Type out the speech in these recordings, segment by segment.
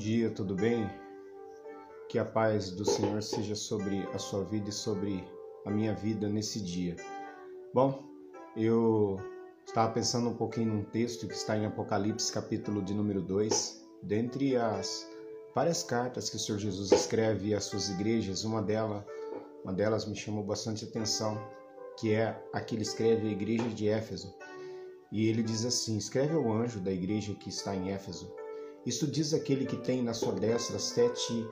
dia, tudo bem? Que a paz do Senhor seja sobre a sua vida e sobre a minha vida nesse dia. Bom, eu estava pensando um pouquinho num texto que está em Apocalipse, capítulo de número 2, dentre as várias cartas que o Senhor Jesus escreve às suas igrejas, uma delas, uma delas me chamou bastante atenção, que é a que ele escreve à igreja de Éfeso. E ele diz assim: Escreve ao anjo da igreja que está em Éfeso isso diz aquele que tem na sua destra sete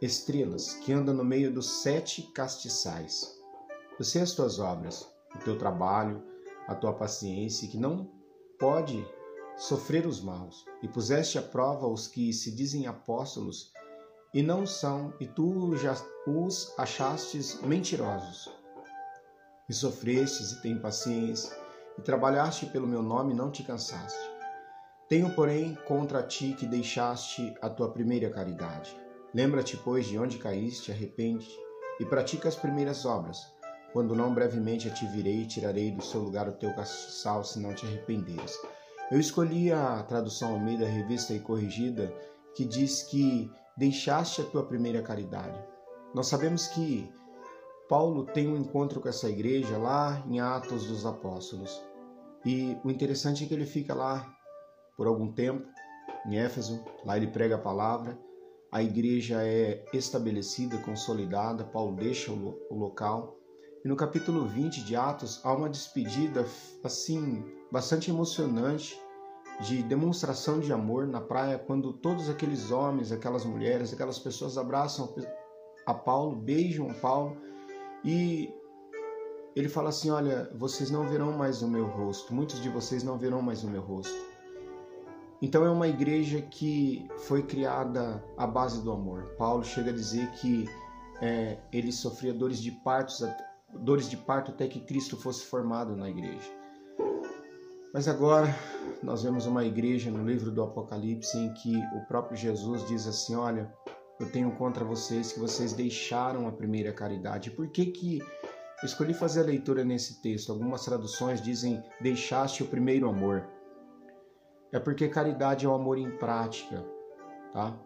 estrelas, que anda no meio dos sete castiçais. Eu sei as tuas obras, o teu trabalho, a tua paciência, que não pode sofrer os maus, e puseste à prova os que se dizem apóstolos e não são, e tu já os achastes mentirosos. E sofrestes e tem paciência, e trabalhaste pelo meu nome e não te cansaste. Tenho, porém, contra ti que deixaste a tua primeira caridade. Lembra-te, pois, de onde caíste, arrepende-te e pratica as primeiras obras. Quando não, brevemente a te virei e tirarei do seu lugar o teu castiçal, se não te arrependeres. Eu escolhi a tradução Almeida, revista e corrigida, que diz que deixaste a tua primeira caridade. Nós sabemos que Paulo tem um encontro com essa igreja lá em Atos dos Apóstolos. E o interessante é que ele fica lá por algum tempo em Éfeso, lá ele prega a palavra, a igreja é estabelecida, consolidada, Paulo deixa o, local. E no capítulo 20 de Atos há uma despedida assim bastante emocionante de demonstração de amor na praia quando todos aqueles homens, aquelas mulheres, aquelas pessoas abraçam a Paulo, beijam Paulo e ele fala assim: Olha, vocês não verão mais o meu rosto, muitos de vocês não verão mais o meu rosto. Então é uma igreja que foi criada à base do amor. Paulo chega a dizer que é, ele sofria dores de partos, dores de parto até que Cristo fosse formado na igreja. Mas agora nós vemos uma igreja no livro do Apocalipse em que o próprio Jesus diz assim: Olha, eu tenho contra vocês que vocês deixaram a primeira caridade. Por que que eu escolhi fazer a leitura nesse texto? Algumas traduções dizem deixaste o primeiro amor. É porque caridade é o amor em prática, tá?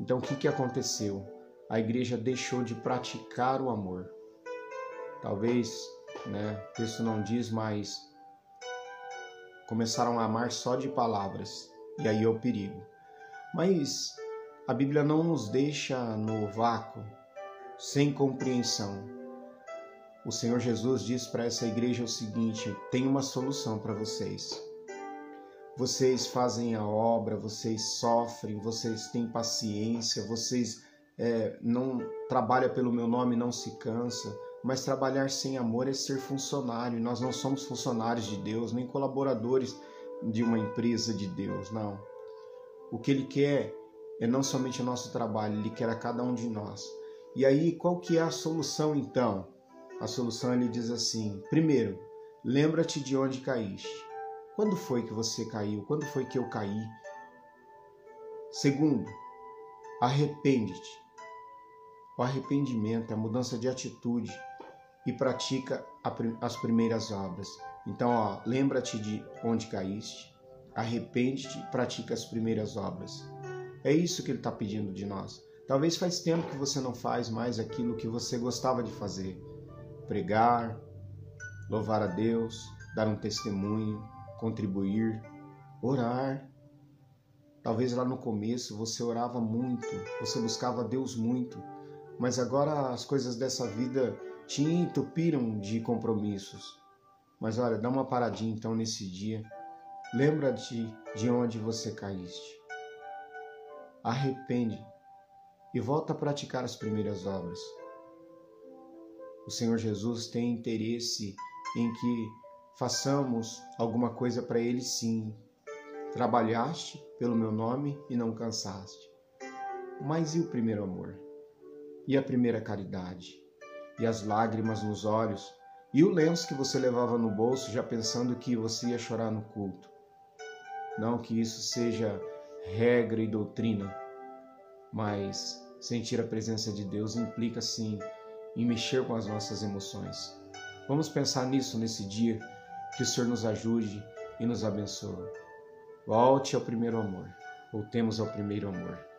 Então o que, que aconteceu? A igreja deixou de praticar o amor. Talvez, né, o texto não diz, mas começaram a amar só de palavras. E aí é o perigo. Mas a Bíblia não nos deixa no vácuo, sem compreensão. O Senhor Jesus diz para essa igreja o seguinte: tem uma solução para vocês. Vocês fazem a obra, vocês sofrem, vocês têm paciência, vocês é, não trabalham pelo meu nome, não se cansa. Mas trabalhar sem amor é ser funcionário. Nós não somos funcionários de Deus, nem colaboradores de uma empresa de Deus, não. O que Ele quer é não somente o nosso trabalho, Ele quer a cada um de nós. E aí, qual que é a solução então? A solução ele diz assim: primeiro, lembra-te de onde caíste. Quando foi que você caiu? Quando foi que eu caí? Segundo, arrepende-te. O arrependimento é a mudança de atitude e pratica as primeiras obras. Então, lembra-te de onde caíste, arrepende-te e pratica as primeiras obras. É isso que ele está pedindo de nós. Talvez faz tempo que você não faz mais aquilo que você gostava de fazer: pregar, louvar a Deus, dar um testemunho, contribuir, orar. Talvez lá no começo você orava muito, você buscava Deus muito, mas agora as coisas dessa vida te entupiram de compromissos. Mas olha, dá uma paradinha então nesse dia. Lembra-te de onde você caíste. Arrepende e volta a praticar as primeiras obras. O Senhor Jesus tem interesse em que façamos alguma coisa para Ele sim. Trabalhaste pelo meu nome e não cansaste. Mas e o primeiro amor? E a primeira caridade? E as lágrimas nos olhos? E o lenço que você levava no bolso já pensando que você ia chorar no culto? Não que isso seja regra e doutrina, mas sentir a presença de Deus implica sim em mexer com as nossas emoções. Vamos pensar nisso nesse dia que o Senhor nos ajude e nos abençoe. Volte ao primeiro amor. Voltemos ao primeiro amor.